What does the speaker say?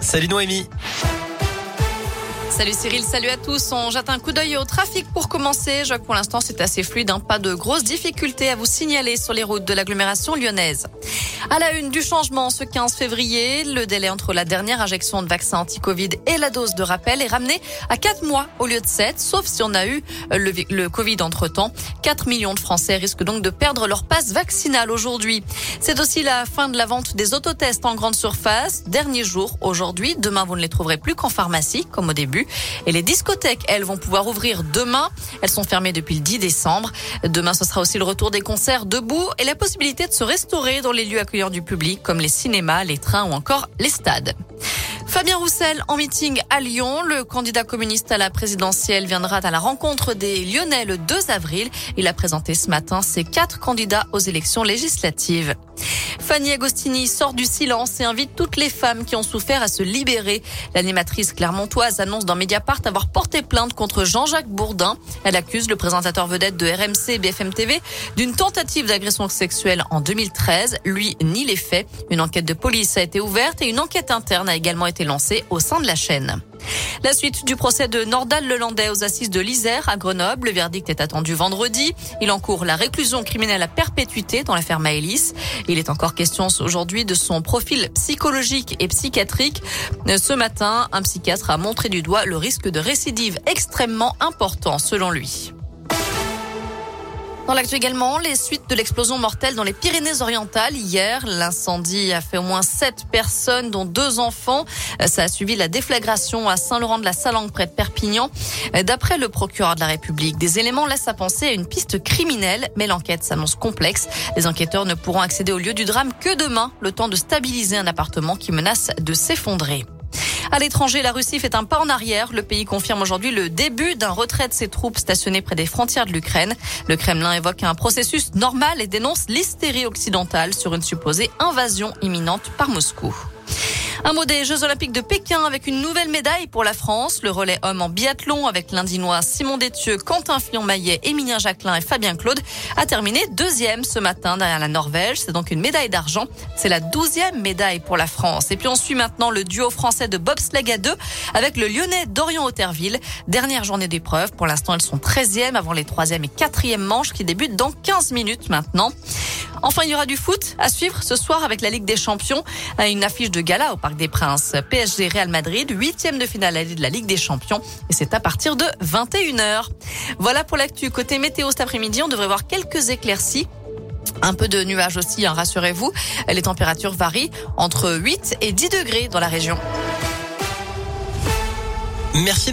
Salut Noémie. Salut Cyril, salut à tous. On jette un coup d'œil au trafic pour commencer. Que pour l'instant c'est assez fluide, hein. pas de grosses difficultés à vous signaler sur les routes de l'agglomération lyonnaise. À la une du changement ce 15 février, le délai entre la dernière injection de vaccin anti-Covid et la dose de rappel est ramené à 4 mois au lieu de 7, sauf si on a eu le, Covid entre-temps. 4 millions de Français risquent donc de perdre leur passe vaccinale aujourd'hui. C'est aussi la fin de la vente des autotests en grande surface. Dernier jour aujourd'hui. Demain, vous ne les trouverez plus qu'en pharmacie, comme au début. Et les discothèques, elles, vont pouvoir ouvrir demain. Elles sont fermées depuis le 10 décembre. Demain, ce sera aussi le retour des concerts debout et la possibilité de se restaurer dans les lieux du public comme les cinémas, les trains ou encore les stades. Fabien Roussel en meeting à Lyon. Le candidat communiste à la présidentielle viendra à la rencontre des Lyonnais le 2 avril. Il a présenté ce matin ses quatre candidats aux élections législatives. Fanny Agostini sort du silence et invite toutes les femmes qui ont souffert à se libérer. L'animatrice clermontoise annonce dans Mediapart avoir porté plainte contre Jean-Jacques Bourdin. Elle accuse le présentateur vedette de RMC BFM TV d'une tentative d'agression sexuelle en 2013. Lui nie les faits. Une enquête de police a été ouverte et une enquête interne a également été lancée au sein de la chaîne. La suite du procès de Nordal Lelandais aux assises de l'Isère à Grenoble. Le verdict est attendu vendredi. Il encourt la réclusion criminelle à perpétuité dans l'affaire Maëlys. Il est encore question aujourd'hui de son profil psychologique et psychiatrique. Ce matin, un psychiatre a montré du doigt le risque de récidive extrêmement important selon lui. Dans l'actu également, les suites de l'explosion mortelle dans les Pyrénées-Orientales. Hier, l'incendie a fait au moins sept personnes, dont deux enfants. Ça a suivi la déflagration à Saint-Laurent-de-la-Salangue, près de Perpignan. D'après le procureur de la République, des éléments laissent à penser à une piste criminelle, mais l'enquête s'annonce complexe. Les enquêteurs ne pourront accéder au lieu du drame que demain, le temps de stabiliser un appartement qui menace de s'effondrer. À l'étranger, la Russie fait un pas en arrière. Le pays confirme aujourd'hui le début d'un retrait de ses troupes stationnées près des frontières de l'Ukraine. Le Kremlin évoque un processus normal et dénonce l'hystérie occidentale sur une supposée invasion imminente par Moscou. Un mot des Jeux Olympiques de Pékin avec une nouvelle médaille pour la France. Le relais homme en biathlon avec l'Indinois Simon Détieux, Quentin Fillon-Maillet, Émilien Jacquelin et Fabien Claude a terminé deuxième ce matin derrière la Norvège. C'est donc une médaille d'argent. C'est la douzième médaille pour la France. Et puis on suit maintenant le duo français de bobsleigh à deux avec le Lyonnais Dorian Auterville. Dernière journée d'épreuve. Pour l'instant, elles sont 13e avant les troisième et quatrième manches qui débutent dans 15 minutes maintenant. Enfin, il y aura du foot à suivre ce soir avec la Ligue des Champions. Une affiche de gala au Parc des Princes. PSG Real Madrid, huitième de finale de la Ligue des Champions. Et c'est à partir de 21h. Voilà pour l'actu. Côté météo cet après-midi, on devrait voir quelques éclaircies. Un peu de nuages aussi, hein, rassurez-vous. Les températures varient entre 8 et 10 degrés dans la région. Merci